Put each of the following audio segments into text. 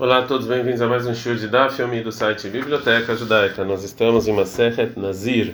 Olá a todos, bem-vindos a mais um show de Daf, filme do site Biblioteca Judaica. Nós estamos em Masechet Nazir,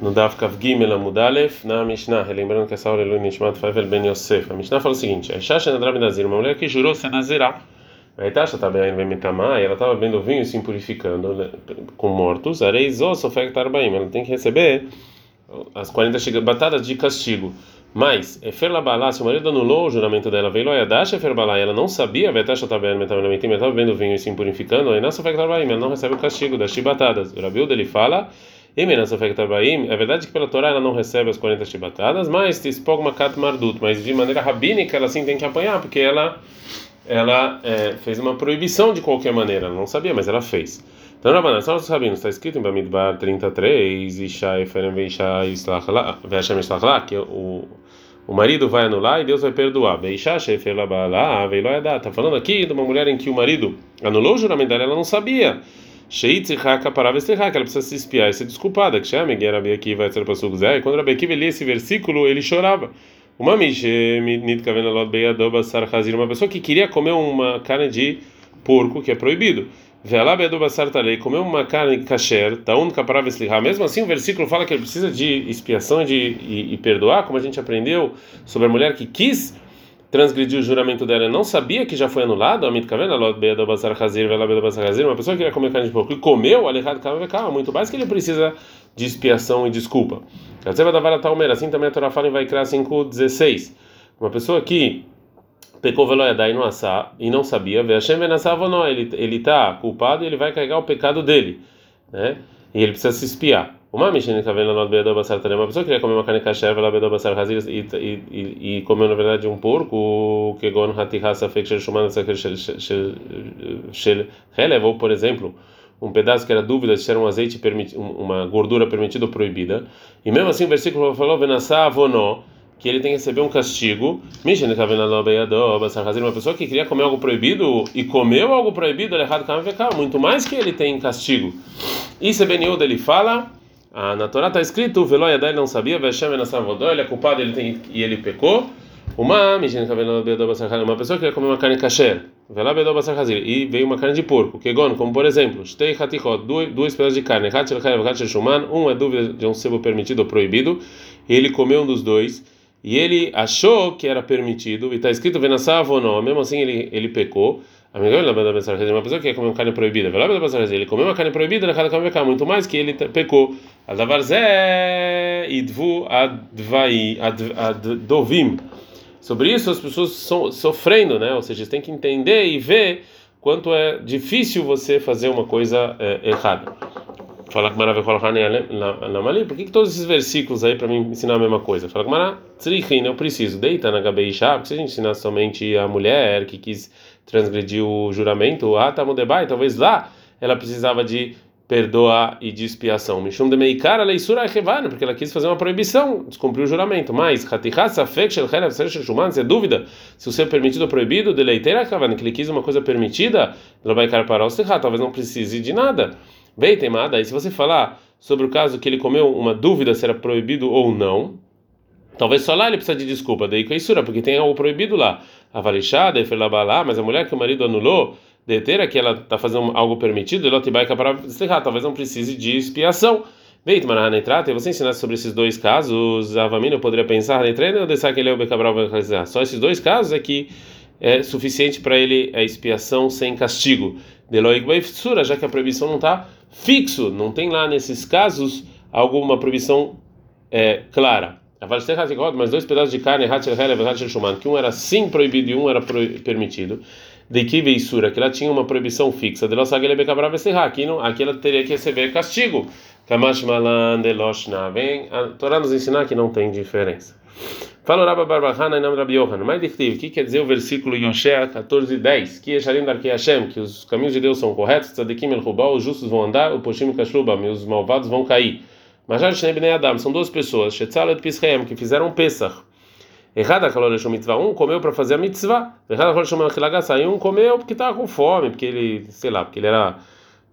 no Daf Kav Gimel Amudalef, na Mishnah. Lembrando que essa aula é Lui Nishmat Favel Ben Yosef. A Mishnah fala o seguinte: Aisha Nadrab Nazir, uma mulher que jurou ser Nazirá. A Itasha também vem mitamar, e ela estava bebendo vinho e se purificando né, com mortos. Areizó Sofek Tarbaim, ela tem que receber as 40 batadas de castigo. Mas, Efer Labalá, se o marido anulou o juramento dela, veio Loyadash Efer Balá, ela não sabia, Vetasha Taben, Metamelementim, ela estava bebendo vinho e se purificando, aí Nasa Fek Tarbaim, ela não recebe o castigo das chibatadas. O Rabiuda ele fala, Emenasa Fek Tarbaim, é verdade que pela Torá ela não recebe as 40 chibatadas, mas Tispog Makat Mardut, mas de maneira rabínica ela sim tem que apanhar, porque ela, ela é, fez uma proibição de qualquer maneira, ela não sabia, mas ela fez. Então, Rabanan, só nós sabemos, está escrito em Bamidbar 33, Isha Eferem Veisha Islachla, que o, o marido vai anular e Deus vai perdoar. Está falando aqui de uma mulher em que o marido anulou o juramento dela, ela não sabia. Ela precisa se espiar e ser desculpada. Zé. Quando Rabi Akiva lia esse versículo, ele chorava. Uma pessoa que queria comer uma carne de porco, que é proibido. Velá bedu basar talei, comeu uma carne kasher, taun kaparav esliha. Mesmo assim, o versículo fala que ele precisa de expiação de, e, e, perdoar, como a gente aprendeu sobre a mulher que quis transgredir o juramento dela, não sabia que já foi anulado. Amit kavena lot bedu basar hazir, velá bedu basar hazir. Uma pessoa que queria comer carne de porco e comeu, alejado calma, muito mais que ele precisa de expiação e desculpa. Assim também a Torá fala em Vaikra 5:16. Uma pessoa que pecou veloiadá e não assá e não sabia, Hashem não, ele ele está culpado e ele vai carregar o pecado dele, né? E ele precisa se espiar. Uma mexendo tá vendo bedo basar também, uma pessoa queria comer uma carne kasher, ela bedo basar hazir e e e comeu na verdade um porco, que gon hatihasa fek shel shuman shel shel shel helev, ou por exemplo, um pedaço que era dúvida se era um azeite permitido, uma gordura permitida ou proibida. E mesmo assim o versículo falou venasá avonó que ele tem que receber um castigo. Uma pessoa que queria comer algo proibido e comeu algo proibido, é muito mais que ele tem castigo. E Sebeniuda ele fala, ah, na Torá está escrito, Veloyadá ele não sabia, Veshem ele é culpado ele tem, e ele pecou. Uma uma pessoa que queria comer uma carne kasher, e veio uma carne de porco, kegon, como por exemplo, duas pedaços de carne, um é dúvida de um sebo permitido ou proibido, ele comeu um dos dois e ele achou que era permitido, e está escrito Venassav ou não, mesmo assim ele, ele pecou. Uma pessoa que quer comer uma carne proibida, ele comeu uma carne proibida, muito mais que ele pecou. Sobre isso as pessoas estão sofrendo, né? Ou seja, tem que entender e ver quanto é difícil você fazer uma coisa é, errada. Fala que maravilha na Por que, que todos esses versículos aí para mim ensinar a mesma coisa? Fala que maravilha, eu preciso. Deita na Gabeishá, porque se a gente ensinar somente a mulher que quis transgredir o juramento, ah, tá talvez lá ela precisava de perdoar e de expiação. Mishum de meikara leisura revana, porque ela quis fazer uma proibição, descumpriu o juramento. Mas, se é dúvida se o ser permitido ou proibido, de leiteira kavana, que ele quis uma coisa permitida, talvez não precise de nada. Bem temada, e se você falar sobre o caso que ele comeu uma dúvida se era proibido ou não, talvez só lá ele precisa de desculpa, daí com a porque tem algo proibido lá. A valixada, lá, mas a mulher que o marido anulou, deter que ela está fazendo algo permitido, ela te vai para explicar, talvez não precise de expiação. Beit Marahanetrata, e você ensinasse sobre esses dois casos, a Avamina poderia pensar, só esses dois casos é que é suficiente para ele a expiação sem castigo. Já que a proibição não está fixo, não tem lá nesses casos alguma proibição é, clara. Mas dois pedaços de carne, que um era sim proibido e um era permitido. De que veisura, que ela tinha uma proibição fixa. De aqui, não, aqui ela teria que receber castigo. Vem a Torá nos ensinar que não tem diferença. Fala Rabba Barbahana em nome de Rabi Yohan. Mas o que quer dizer o versículo em Oshea 14 10? Que Esharim Darkei Hashem, que os caminhos de Deus são corretos, Tzadikim El Rubal, os justos vão andar, o Poshim e os malvados vão cair. Mas já Shnei Bnei Adam, são duas pessoas, Shetzal et Pisreem, que fizeram Pesach. Errada a calor mitzvah, um comeu para fazer a mitzvah. Errada a calor um comeu porque estava com fome, porque ele, sei lá, porque ele era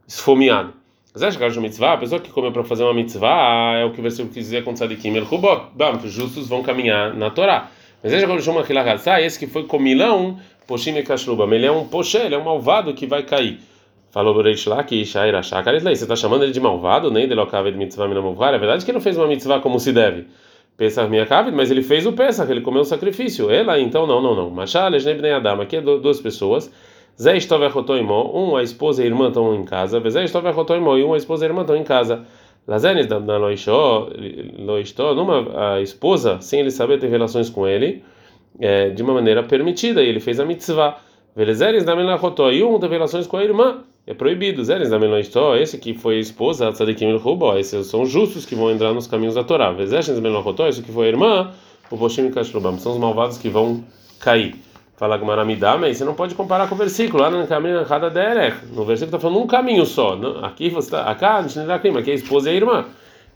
esfomeado. Que mitzvah, a pessoa que comeu para fazer uma mitzvah, é o que o versículo quis dizer com tzadikim el que os justos vão caminhar na Torá. Mas acha que chama esse que foi comilão, poshim e kashlubam. Ele é um poché, ele é um malvado que vai cair. Falou o Reish Shaira Shakarit Lei. Você está chamando ele de malvado, nem de Lokavet mitzvah minamovvar? É verdade que ele não fez uma mitzvah como se deve. Pesach minha Kavet, mas ele fez o Pesach, ele comeu o sacrifício. Ela, então, não, não, não. Machal, Ejnei Adam. Aqui é duas pessoas. Zé Estovechotoimó, um a esposa e a irmã estão em casa. Zé Estovechotoimó e um a esposa e a irmã estão em casa. Lazenes da Loistó, numa a esposa, sem ele saber, ter relações com ele, é, de uma maneira permitida, e ele fez a mitzvah. Velezeres da Melachotó, e um teve relações com a irmã, é proibido. Zeres da Melachotó, esse que foi a esposa, Tzadikim Rubo, esses são justos que vão entrar nos caminhos da Torá. Velezeres da Melachotó, esse que foi a irmã, o Boshim Kashrubam, são os malvados que vão cair. Fala Gmaramidá, mas você não pode comparar com o versículo. Lá no caminho cada derech. No versículo está falando um caminho só. Aqui você está, acá, aqui a esposa e a irmã.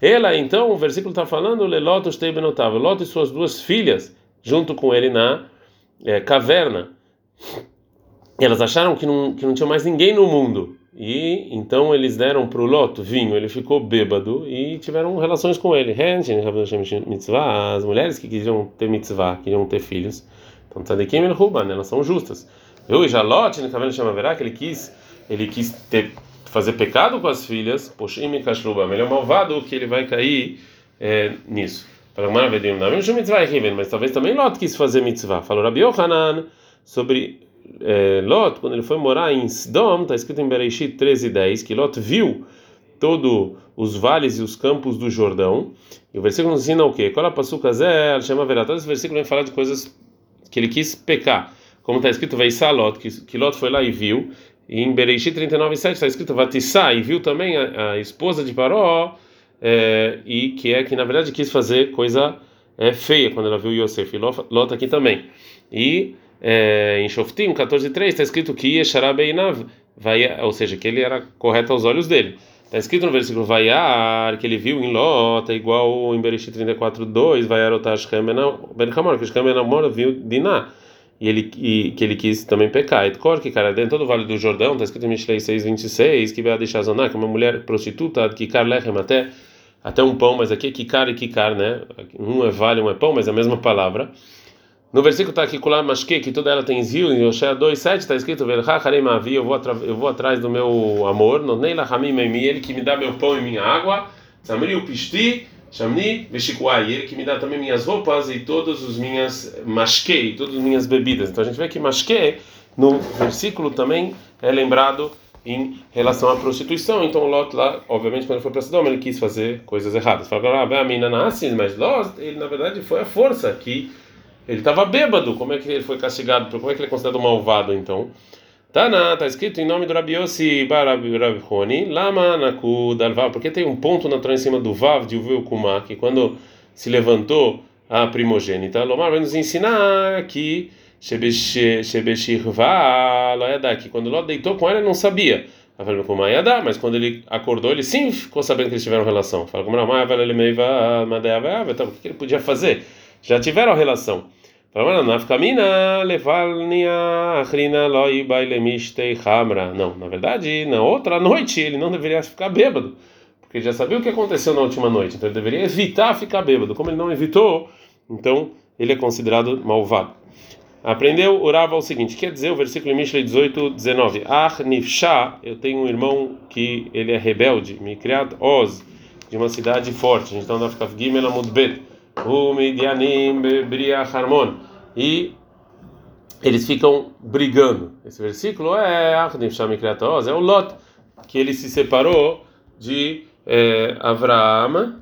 Ela, então, o versículo está falando Lelot Benotav, Lot e suas duas filhas, junto com ele na é, caverna. Elas acharam que não, que não tinha mais ninguém no mundo. E então eles deram para o Lot vinho, ele ficou bêbado e tiveram relações com ele. As mulheres que queriam ter mitzvah, queriam ter filhos então, tzadikim el ruban, elas são justas. Eu e Jalot, no cabelo chama verá que ele quis, ele quis ter, fazer pecado com as filhas, poshim e kashrubam. Ele é malvado que ele vai cair é, nisso. Mas talvez também Lot quis fazer mitzvah. Falou Rabi Yohanan sobre é, Lot, quando ele foi morar em Sdom, está escrito em Bereishit 13:10 que Lot viu todos os vales e os campos do Jordão. E o versículo nos ensina o quê? Qual a passuca chama verá. Todo esse versículo vem falar de coisas que ele quis pecar. Como está escrito, vai Lot, que, que Lot foi lá e viu. E em Bereishit 39:7 está escrito Vatissá e viu também a, a esposa de Paró é, e que é que na verdade quis fazer coisa é, feia quando ela viu Yosef e Lot aqui também. E é, em Shoftim 14:3 está escrito que Yesharabeinav ou seja, que ele era correto aos olhos dele. Está escrito no versículo Vaiar, que ele viu em Lot, é igual em Bereshit 34:2, Vaiar otash ben Hamor, que Shem ben Hamor viu Diná. E ele e, que ele quis também pecar. Et Kor, que cara, dentro do Vale do Jordão, está escrito em Mishlei 6:26, que vai deixar Zoná, que é uma mulher prostituta, que lechem até até um pão, mas aqui é Kikar e Kikar, né? Um é vale, um é pão, mas é a mesma palavra. No versículo está aqui, Kulam Mashke, que toda ela tem zil, em Oshé 2,7 está escrito, eu vou, eu vou atrás do meu amor, Nonei Lahamim ele que me dá meu pão e minha água, Samri o Pishti, Shamni Veshikuai, ele que me dá também minhas roupas e todas as minhas Mashke, e todas as minhas bebidas. Então a gente vê que Mashke, no versículo também é lembrado em relação à prostituição. Então Lot lá, obviamente, quando foi para Sodoma, ele quis fazer coisas erradas. Fala, ah, mas Lot, ele na verdade foi a força que ele estava bêbado, como é que ele foi castigado? Como é que ele é considerado malvado então? Tana, está escrito em nome do Rabi Yossi Barabirabhoni, Lama Naku Dalvav, porque tem um ponto na em cima do Vav de Uveu Kumá, que quando se levantou a primogênita, Lomar vai nos ensinar que Shebeshirva Loyadá, que quando Ló deitou com ela ele não sabia. Mas quando ele acordou, ele sim ficou sabendo que eles tiveram relação. Fala como Ramai, então o que ele podia fazer? Já tiveram relação. Não, na verdade, na outra noite ele não deveria ficar bêbado, porque já sabia o que aconteceu na última noite, então ele deveria evitar ficar bêbado. Como ele não evitou, então ele é considerado malvado. Aprendeu, orava o seguinte, quer dizer o versículo em Mishlei 18, 19. Ah, nifsha, eu tenho um irmão que ele é rebelde, me criado Oz, de uma cidade forte. Então, da Gimel Amudbet o Midianim Bria Harmon. E eles ficam brigando. Esse versículo é é o Lot, que ele se separou de é, Avraham.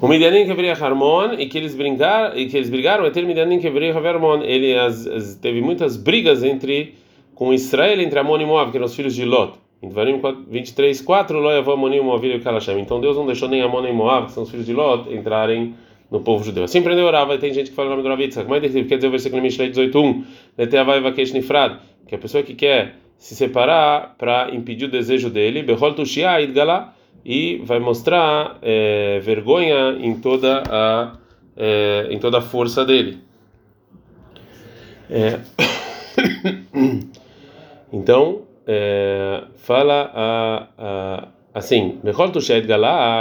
O Midianim quebria Harmon e que eles brigaram e que eles brigaram é ter Midianim quebria Harmon. Ele as, as, teve muitas brigas entre com Israel entre Amon e Moab, que eram os filhos de Lot. Em Devarim 23, 4, Loiavó, Monim, Moavir e Kalashem. Então Deus não deixou nem Amon nem Moab, que são os filhos de Lot, entrarem no povo judeu. Assim aprendeu Rava, e tem gente que fala o nome do Ravitza. Como é que quer dizer o versículo Mishlei 18.1? Leteavai Vakesh Nifrad, que a pessoa que quer se separar para impedir o desejo dele, Behol Tushia Idgala, e vai mostrar é, vergonha em toda a é, em toda a força dele. É. então é, fala a, a, assim,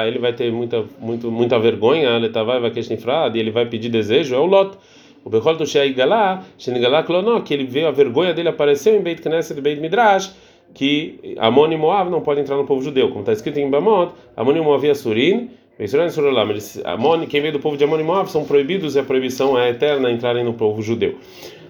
ele vai ter muita, muito, muita vergonha, e ele vai pedir desejo, é o Lot. O Bechol Tushei Galá, Shenigalá Klonó, que ele veio, a vergonha dele apareceu em Beit Knesset, Beit Midrash, que Amon e não podem entrar no povo judeu, como está escrito em Bamot, Amon e Moab e Assurim, quem veio do povo de Amon e são proibidos e a proibição é eterna entrarem no povo judeu.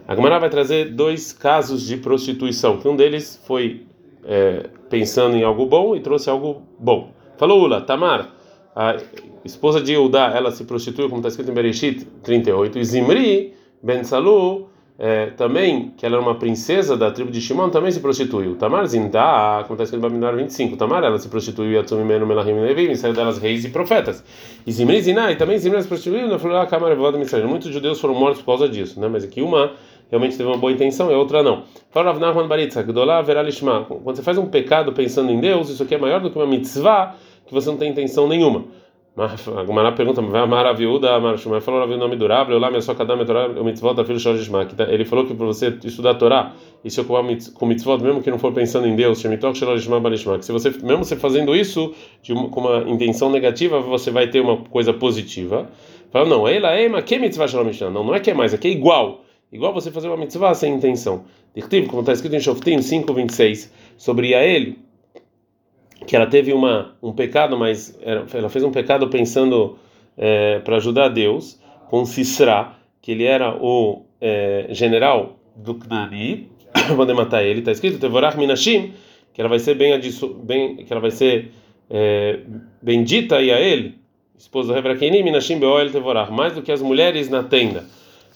A Gemara vai trazer dois casos de prostituição, que um deles foi é, pensando em algo bom e trouxe algo bom. Falou Ula, Tamar, a esposa de Eudá, ela se prostituiu, como está escrito em Bereshit 38, e Zimri, Ben Salu, é, também, que ela era uma princesa da tribo de Shimon, também se prostituiu. Tamar Zindá, como está escrito em Babinar 25, Tamar, ela se prostituiu e Atsumi Menu Melahim Levim, e saiu delas reis e profetas. E Zimri Ziná, e também Zimri se prostituiu na Florá Evoda Mitzrayim. Muitos judeus foram mortos por causa disso, né? mas aqui uma realmente teve uma boa intenção e a outra não. Quando você faz um pecado pensando em Deus, isso aqui é maior do que uma mitzvah que você não tem intenção nenhuma. A Gumara pergunta, vai amar a viúda, amar falou o nome durável, eu lá só cada o mitzvot da filha Shorishma. Ele falou que para você estudar a Torá e se ocupar com mitzvot, mesmo que não for pensando em Deus, Shemitok Shorishma Balishma, se você, mesmo você fazendo isso uma, com uma intenção negativa, você vai ter uma coisa positiva. Fala, não, ela é, mas que mitzvah Shorishma? Não, não é que é mais, é que é igual. Igual você fazer uma mitzvah sem intenção. Como está escrito em Shoftim 5:26 sobre Yael, que ela teve uma um pecado, mas ela fez um pecado pensando é, para ajudar Deus com Sisra, que ele era o é, general do Knani, poder matar ele. Está escrito Tevorach Minashim, que ela vai ser bem, bem que ela vai ser é, bendita e a ele, esposa do Hebrakeni, Minashim Beoel Tevorach, mais do que as mulheres na tenda.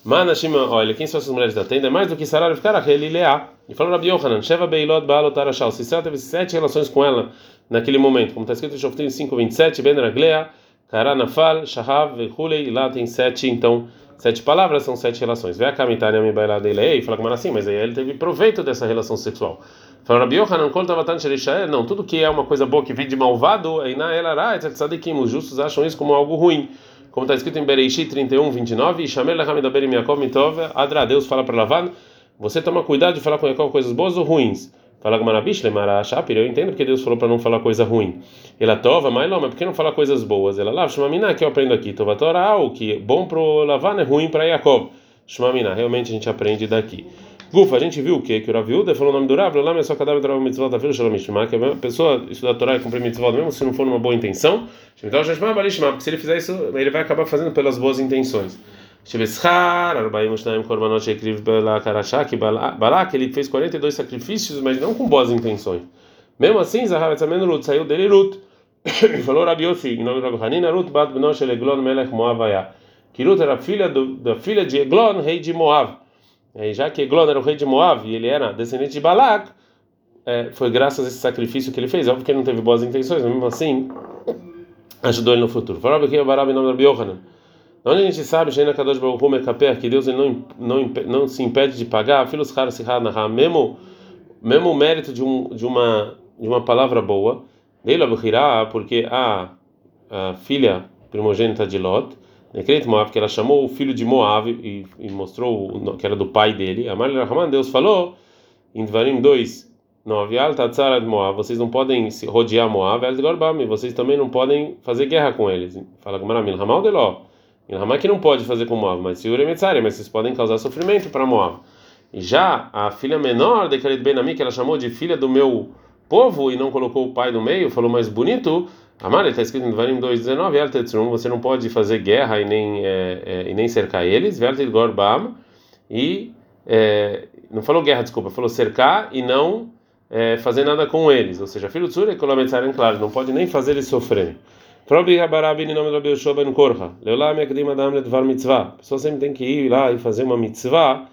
Manashim, olha, quem são essas mulheres da tenda? É mais do que Sarar ficar ele Leá. E falou Rabi Yohanan, Sheva Beilot Baalot Arashal. Sisera teve sete relações com ela naquele momento, como está escrito em Shoftim 5:27, Ben Raglea, Karanafal, Shahav, Vehulei, e lá tem sete, então, sete palavras são sete relações. Vê a Kamitania me bailada dele e fala como assim, mas aí ele teve proveito dessa relação sexual. Fala Rabi Yohanan, Kol Tavatan Sherishael, não, tudo que é uma coisa boa que vem de malvado, aí na Elará, Tzadikim, os justos acham isso como algo ruim como está escrito em Bereishi 31, 29, Shamer Lachamidaber Yaakov Mitov, Adra, Deus fala para Lavan, você toma cuidado de falar com Yaakov coisas boas ou ruins. Fala com Marabish, Lemara Shapir, eu entendo porque Deus falou para não falar coisa ruim. Ela tova, mas não, mas por que não falar coisas boas? Ela lá, Shmamina, que eu aprendo aqui, Tova Torah, o que é bom para Lavan é ruim para Yaakov. Shmamina, realmente a gente aprende daqui. Gufa, a gente viu o que? Que o Raviuda falou o nome do Rav, lá mas só cada vez mitzvot da filha Shalom Mishma, que a pessoa estudar a Torá e cumprir mitzvot mesmo se não for numa boa intenção, então já porque se ele fizer isso, ele vai acabar fazendo pelas boas intenções. Shebeshar, Arbaim Mushnaim Korbanot Shekriv Bela Karashak, Balak, ele fez 42 sacrifícios, mas não com boas intenções. Mesmo assim, Zahar Etzamen Rut saiu dele Rut. Falou Rabi Yossi, em nome de Rabi Hanina, Rut Bat Benosh Eglon Melech Moab Que Rut era filha da filha de Eglon, rei de Moab. E já que Eglon era o rei de Moab e ele era descendente de Balak, é, foi graças a esse sacrifício que ele fez. Óbvio que ele não teve boas intenções, mas mesmo assim ajudou ele no futuro. Falou aqui o Barabi em nome. Onde a gente sabe, Sheina Kadosh Baruch Hu que Deus não, não, não se impede de pagar, filhos caros se mesmo mesmo o mérito de, um, de uma de uma palavra boa, dele porque a, a filha primogênita de Lot Decreto Moab, que ela chamou o filho de Moab e, e mostrou que era do pai dele. Amar Rahman, Deus falou em Dvarim 2, 9, Alta Tzara de Moab, vocês não podem se rodear Moab, El vocês também não podem fazer guerra com eles. Fala com Maramil, Ramal de Ló. Que não pode fazer com Moab, mas Siure Metzari, mas vocês podem causar sofrimento para Moab. Já a filha menor de Khalid Ben que ela chamou de filha do meu povo e não colocou o pai no meio, falou mais bonito. Amar, está escrito em Devarim 2,19, você não pode fazer guerra e nem, é, é, e nem cercar eles, e é, não falou guerra, desculpa, falou cercar e não é, fazer nada com eles, ou seja, filho Sura e claro, não pode nem fazer eles sofrerem. Adam Mitzvah, a pessoa sempre tem que ir lá e fazer uma mitzvah,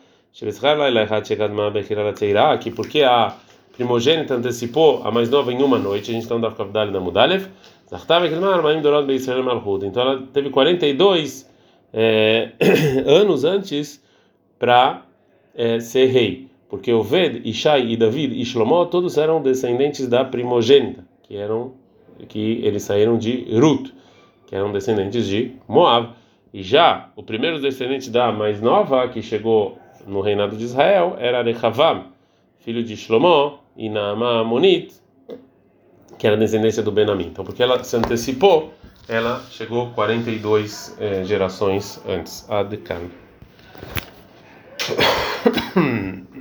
que porque a primogênita antecipou a mais nova em uma noite, a gente está no Daf Kavdali na Mudalev, então ela teve 42 é, anos antes para é, ser rei, porque o Ved, Ishai e David e Shlomo todos eram descendentes da primogênita, que eram que eles saíram de Ruth, que eram descendentes de Moab. E já o primeiro descendente da mais nova que chegou no reinado de Israel era Rehavam, filho de Shlomo e Naamah Monit, que era descendência do Benamim. Então, porque ela se antecipou, ela chegou 42 eh, gerações antes. Adkan.